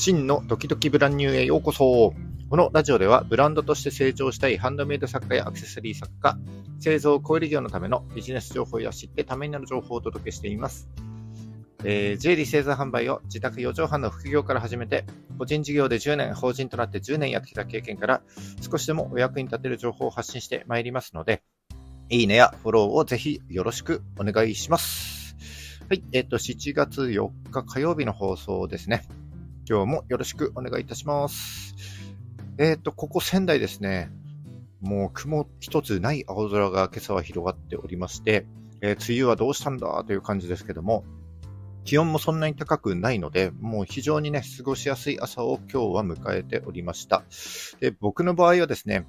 真のドキドキブランニューへようこそ。このラジオではブランドとして成長したいハンドメイド作家やアクセサリー作家、製造小売業のためのビジネス情報や知ってためになる情報をお届けしています。えー、ジェリー製造販売を自宅4畳半の副業から始めて、個人事業で10年、法人となって10年やってきた経験から、少しでもお役に立てる情報を発信してまいりますので、いいねやフォローをぜひよろしくお願いします。はい、えっ、ー、と、7月4日火曜日の放送ですね。今日もよろしくお願いいたします。えっ、ー、と、ここ仙台ですね。もう雲一つない青空が今朝は広がっておりまして、えー、梅雨はどうしたんだという感じですけども、気温もそんなに高くないので、もう非常にね、過ごしやすい朝を今日は迎えておりました。で僕の場合はですね、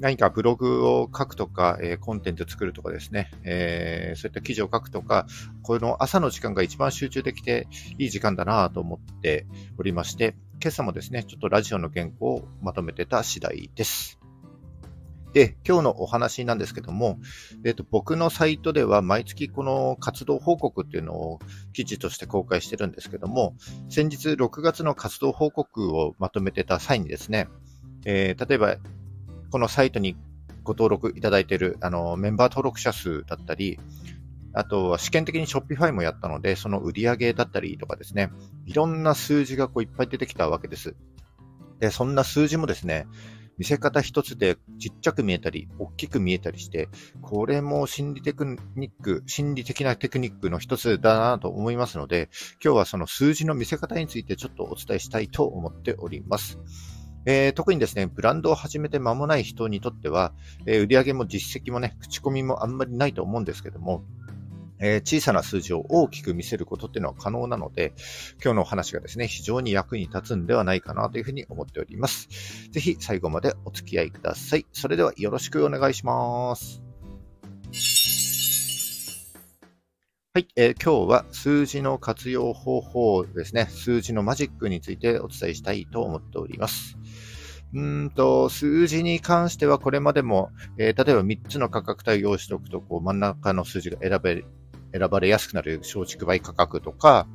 何かブログを書くとか、えー、コンテンツ作るとかですね、えー、そういった記事を書くとか、この朝の時間が一番集中できていい時間だなと思っておりまして、今朝もですね、ちょっとラジオの原稿をまとめてた次第です。で、今日のお話なんですけども、えっ、と、僕のサイトでは毎月この活動報告っていうのを記事として公開してるんですけども、先日6月の活動報告をまとめてた際にですね、えー、例えばこのサイトにご登録いただいているあのメンバー登録者数だったり、あとは試験的に Shopify もやったので、その売り上げだったりとかですね、いろんな数字がこういっぱい出てきたわけです。で、そんな数字もですね、見せ方一つでちっちゃく見えたり、大きく見えたりして、これも心理テクニック、心理的なテクニックの一つだなと思いますので、今日はその数字の見せ方についてちょっとお伝えしたいと思っております。えー、特にですね、ブランドを始めて間もない人にとっては、えー、売上も実績もね、口コミもあんまりないと思うんですけども、えー、小さな数字を大きく見せることっていうのは可能なので、今日のお話がですね、非常に役に立つんではないかなというふうに思っております。ぜひ最後までお付き合いください。それではよろしくお願いします。はい、えー、今日は数字の活用方法ですね。数字のマジックについてお伝えしたいと思っております。うんと、数字に関してはこれまでも、えー、例えば3つの価格帯を用意しておくと、こう真ん中の数字が選べ、選ばれやすくなる松竹梅価格とか、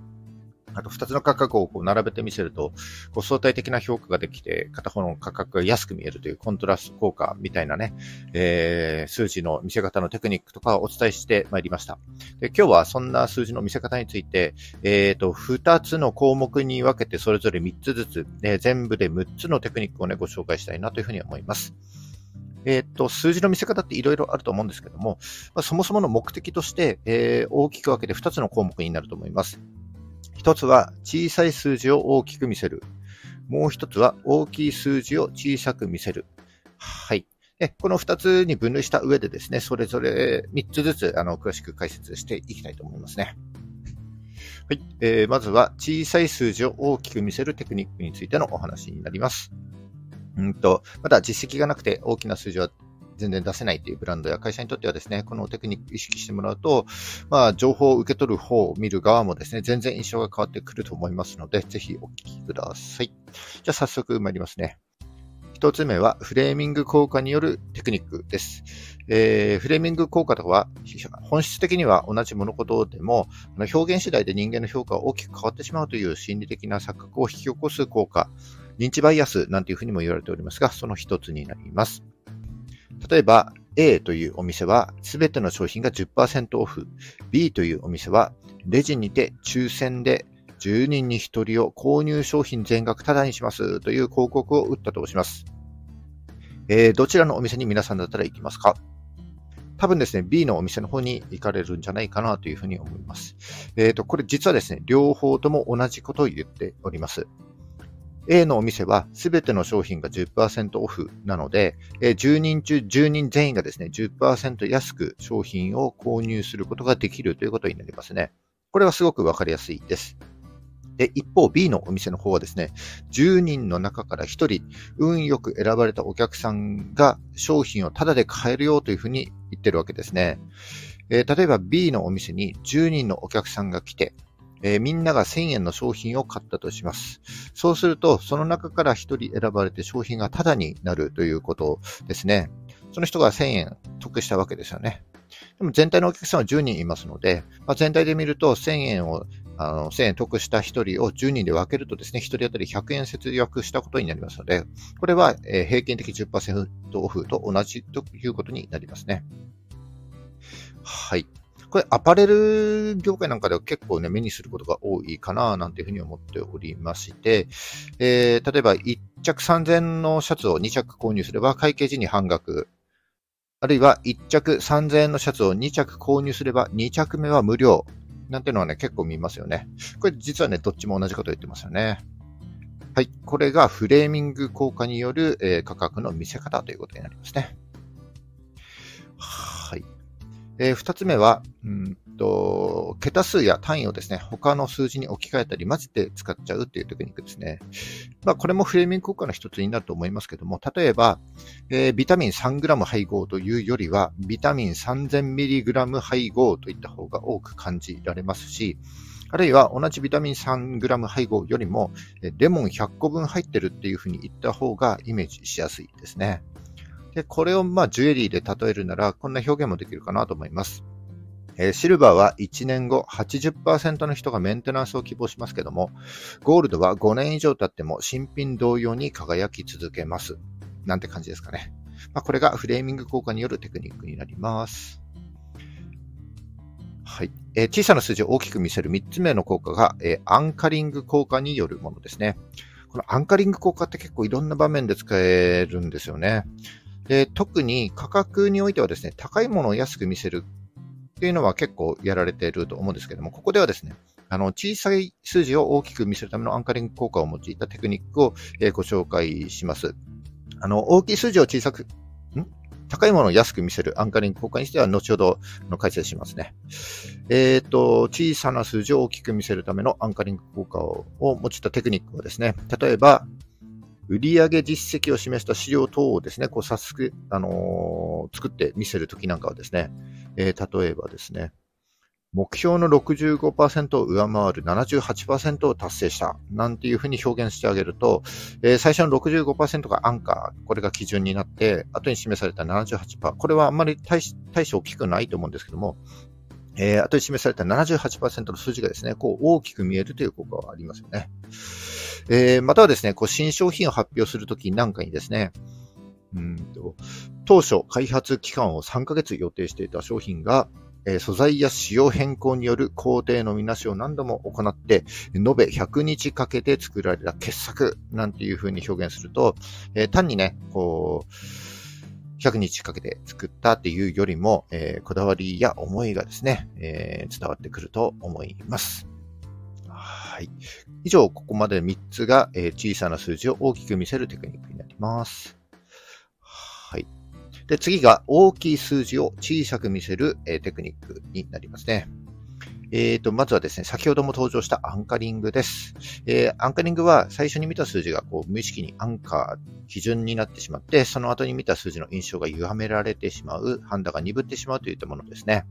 あと2つの価格をこう並べてみせると、こう相対的な評価ができて、片方の価格が安く見えるというコントラスト効果みたいなね、えー、数字の見せ方のテクニックとかをお伝えしてまいりました。で今日はそんな数字の見せ方について、えっ、ー、と、2つの項目に分けてそれぞれ3つずつ、えー、全部で6つのテクニックをね、ご紹介したいなというふうに思います。えっ、と、数字の見せ方っていろいろあると思うんですけども、まあ、そもそもの目的として、えー、大きく分けて2つの項目になると思います。一つは小さい数字を大きく見せる。もう一つは大きい数字を小さく見せる。はい。この二つに分類した上でですね、それぞれ三つずつあの詳しく解説していきたいと思いますね。はい、えー。まずは小さい数字を大きく見せるテクニックについてのお話になります。うんと、まだ実績がなくて大きな数字は全然出せないというブランドや会社にとってはですね、このテクニック意識してもらうと、まあ、情報を受け取る方を、見る側もですね、全然印象が変わってくると思いますので、ぜひお聞きください。じゃあ早速参りますね。一つ目は、フレーミング効果によるテクニックです。えー、フレーミング効果とは、本質的には同じ物事でも、表現次第で人間の評価が大きく変わってしまうという心理的な錯覚を引き起こす効果、認知バイアスなんていうふうにも言われておりますが、その一つになります。例えば、A というお店はすべての商品が10%オフ。B というお店はレジにて抽選で10人に1人を購入商品全額タダにしますという広告を打ったとします。えー、どちらのお店に皆さんだったら行きますか？多分ですね、B のお店の方に行かれるんじゃないかなというふうに思います。えっ、ー、と、これ実はですね、両方とも同じことを言っております。A のお店はすべての商品が10%オフなので、10人中10人全員がですね、10%安く商品を購入することができるということになりますね。これはすごくわかりやすいです。で、一方 B のお店の方はですね、10人の中から1人、運よく選ばれたお客さんが商品をタダで買えるよというふうに言ってるわけですね。例えば B のお店に10人のお客さんが来て、えー、みんなが1000円の商品を買ったとします。そうすると、その中から1人選ばれて商品がタダになるということですね。その人が1000円得したわけですよね。でも全体のお客さんは10人いますので、まあ、全体で見ると1000円をあの、1000円得した1人を10人で分けるとですね、1人当たり100円節約したことになりますので、これは、え、平均的10%オフと同じということになりますね。はい。これ、アパレル業界なんかでは結構ね、目にすることが多いかな、なんていうふうに思っておりまして、えー、例えば1着3000のシャツを2着購入すれば会計時に半額。あるいは1着3000円のシャツを2着購入すれば2着目は無料。なんていうのはね、結構見ますよね。これ実はね、どっちも同じこと言ってますよね。はい。これがフレーミング効果による、えー、価格の見せ方ということになりますね。えー、二つ目は、うんと、桁数や単位をですね、他の数字に置き換えたり混ぜて使っちゃうっていうテクニックですね。まあ、これもフレーミング効果の一つになると思いますけども、例えば、えー、ビタミン 3g 配合というよりは、ビタミン 3000mg 配合といった方が多く感じられますし、あるいは同じビタミン 3g 配合よりも、レモン100個分入ってるっていうふうに言った方がイメージしやすいですね。で、これをまあジュエリーで例えるなら、こんな表現もできるかなと思います。えー、シルバーは1年後80%の人がメンテナンスを希望しますけども、ゴールドは5年以上経っても新品同様に輝き続けます。なんて感じですかね。まあ、これがフレーミング効果によるテクニックになります。はい。えー、小さな数字を大きく見せる3つ目の効果が、えー、アンカリング効果によるものですね。このアンカリング効果って結構いろんな場面で使えるんですよね。で、特に価格においてはですね、高いものを安く見せるっていうのは結構やられていると思うんですけども、ここではですね、あの、小さい数字を大きく見せるためのアンカリング効果を用いたテクニックを、え、ご紹介します。あの、大きい数字を小さく、ん？高いものを安く見せるアンカリング効果にしては、後ほどの解説しますね。えっ、ー、と、小さな数字を大きく見せるためのアンカリング効果を用いたテクニックはですね、例えば、売上実績を示した資料等をですね、こう、早速、あのー、作って見せるときなんかはですね、えー、例えばですね、目標の65%を上回る78%を達成した。なんていうふうに表現してあげると、えー、最初の65%がアンカー、これが基準になって、後に示された78%、これはあんまり大し大し大きくないと思うんですけども、えー、後に示された78%の数字がですね、こう大きく見えるという効果はありますよね。えー、またはですね、こう新商品を発表するときなんかにですね、うんと当初開発期間を3ヶ月予定していた商品が、えー、素材や仕様変更による工程のみなしを何度も行って、延べ100日かけて作られた傑作なんていう風に表現すると、えー、単にね、こう、100日かけて作ったっていうよりも、えー、こだわりや思いがですね、えー、伝わってくると思います。はい。以上、ここまで3つが、えー、小さな数字を大きく見せるテクニックになります。はい。で、次が大きい数字を小さく見せる、え、テクニックになりますね。えーと、まずはですね、先ほども登場したアンカリングです。えー、アンカリングは最初に見た数字がこう無意識にアンカー、基準になってしまって、その後に見た数字の印象が歪められてしまう、判断が鈍ってしまうといったものですね。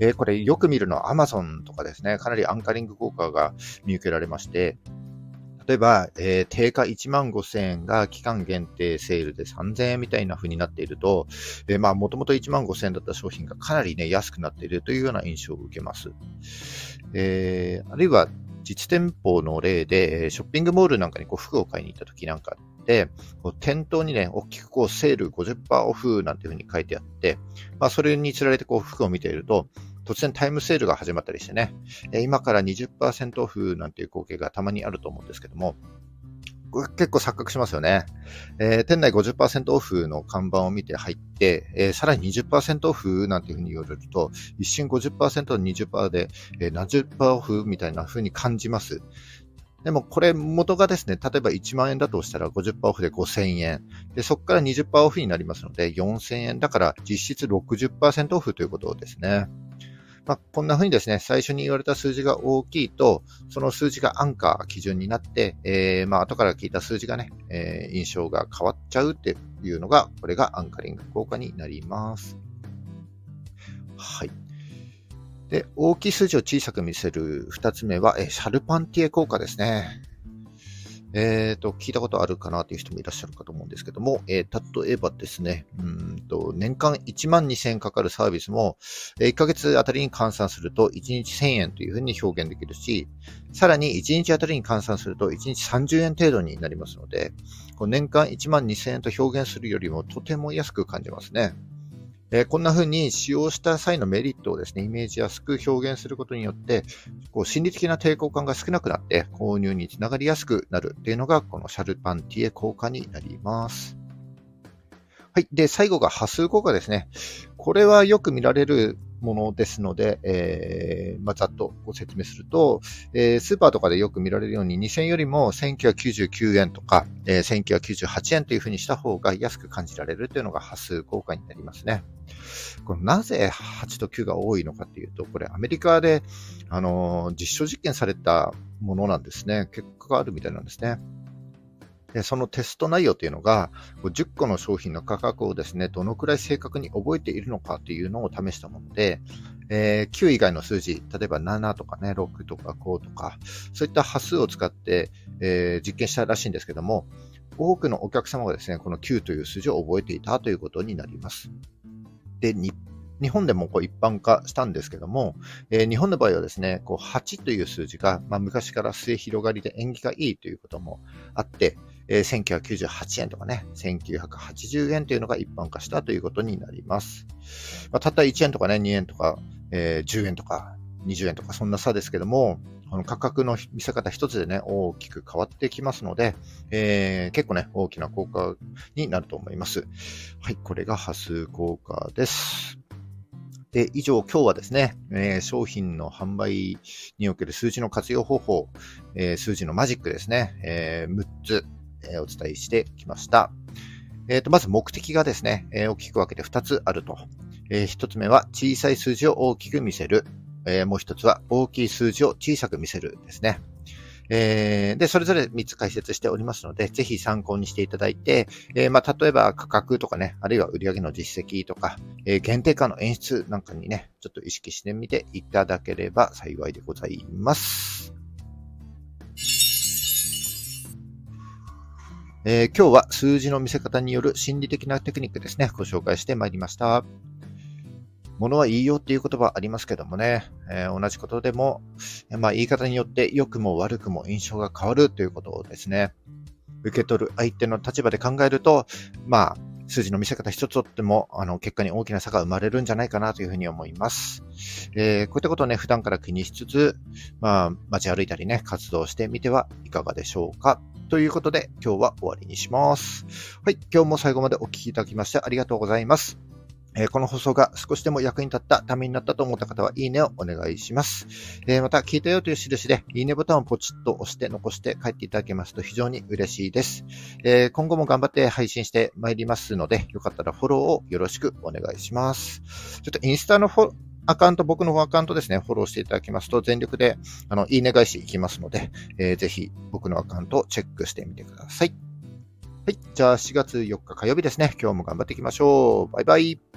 えー、これよく見るのは Amazon とかですね、かなりアンカリング効果が見受けられまして、例えば、えー、定価1万5000円が期間限定セールで3000円みたいな風になっていると、えー、まあ、もともと1万5000円だった商品がかなりね、安くなっているというような印象を受けます。えー、あるいは、実店舗の例で、ショッピングモールなんかにこう服を買いに行った時なんかで、こう店頭にね、大きくこうセール50%オフなんていうふうに書いてあって、まあそれにつられてこう服を見ていると、突然タイムセールが始まったりしてね、今から20%オフなんていう光景がたまにあると思うんですけども、結構錯覚しますよね。えー、店内50%オフの看板を見て入って、えー、さらに20%オフなんていうふうに言われると、一瞬50%、20%で、えー、70%オフみたいな風に感じます。でもこれ元がですね、例えば1万円だとしたら50%オフで5000円。で、そこから20%オフになりますので4000円。だから実質60%オフということですね。まあ、こんな風にですね、最初に言われた数字が大きいと、その数字がアンカー基準になって、えー、まあ、後から聞いた数字がね、えー、印象が変わっちゃうっていうのが、これがアンカリング効果になります。はい。で、大きい数字を小さく見せる二つ目は、えシャルパンティエ効果ですね。えっ、ー、と、聞いたことあるかなという人もいらっしゃるかと思うんですけども、えー、例えばですね、うんと、年間1万2000円かかるサービスも、1ヶ月あたりに換算すると1日1000円というふうに表現できるし、さらに1日あたりに換算すると1日30円程度になりますので、年間1万2000円と表現するよりもとても安く感じますね。え、こんな風に使用した際のメリットをですね、イメージやすく表現することによって、こう心理的な抵抗感が少なくなって購入につながりやすくなるっていうのが、このシャルパンティエ効果になります。はい。で、最後が波数効果ですね。これはよく見られるものですので、えー、まあ、ざっとご説明すると、えー、スーパーとかでよく見られるように2000よりも1999円とか、えー、1998円というふうにした方が安く感じられるというのが波数効果になりますね。このなぜ8と9が多いのかっていうと、これアメリカで、あの実証実験されたものなんですね。結果があるみたいなんですね。で、そのテスト内容というのが、10個の商品の価格をですね、どのくらい正確に覚えているのかというのを試したもので、えー、9以外の数字、例えば7とかね、6とか5とか、そういった波数を使って、えー、実験したらしいんですけども、多くのお客様がですね、この9という数字を覚えていたということになります。で、日本でもこう一般化したんですけども、えー、日本の場合はですね、こう8という数字が、まあ、昔から末広がりで縁起がいいということもあって、えー、1998円とかね、1980円というのが一般化したということになります。まあ、たった1円とかね、2円とか、えー、10円とか20円とかそんな差ですけども、この価格の見せ方一つでね、大きく変わってきますので、えー、結構ね、大きな効果になると思います。はい、これが波数効果です。で、以上、今日はですね、えー、商品の販売における数字の活用方法、えー、数字のマジックですね、えー、6つ、えお伝えしてきました。えっ、と、まず目的がですね、え大きく分けて2つあると。え1つ目は小さい数字を大きく見せる。えもう1つは大きい数字を小さく見せるですね。えー、で、それぞれ3つ解説しておりますので、ぜひ参考にしていただいて、えー、まあ、例えば価格とかね、あるいは売上の実績とか、えー、限定価の演出なんかにね、ちょっと意識してみていただければ幸いでございます。えー、今日は数字の見せ方による心理的なテクニックですね、ご紹介してまいりました。物はいいようっていう言葉ありますけどもね、えー、同じことでも、まあ、言い方によって良くも悪くも印象が変わるということをですね。受け取る相手の立場で考えると、まあ、数字の見せ方一つとっても、あの、結果に大きな差が生まれるんじゃないかなというふうに思います。えー、こういったことをね、普段から気にしつつ、まあ、街歩いたりね、活動してみてはいかがでしょうか。ということで、今日は終わりにします。はい、今日も最後までお聴きいただきましてありがとうございます。えこの放送が少しでも役に立った、ためになったと思った方は、いいねをお願いします。えまた、聞いたよという印で、いいねボタンをポチッと押して残して帰っていただけますと非常に嬉しいです。え今後も頑張って配信してまいりますので、よかったらフォローをよろしくお願いします。ちょっとインスタのフォアカウント、僕のアカウントですね、フォローしていただきますと、全力で、あの、いいね返しいきますので、えー、ぜひ僕のアカウントをチェックしてみてください。はい。じゃあ、4月4日火曜日ですね。今日も頑張っていきましょう。バイバイ。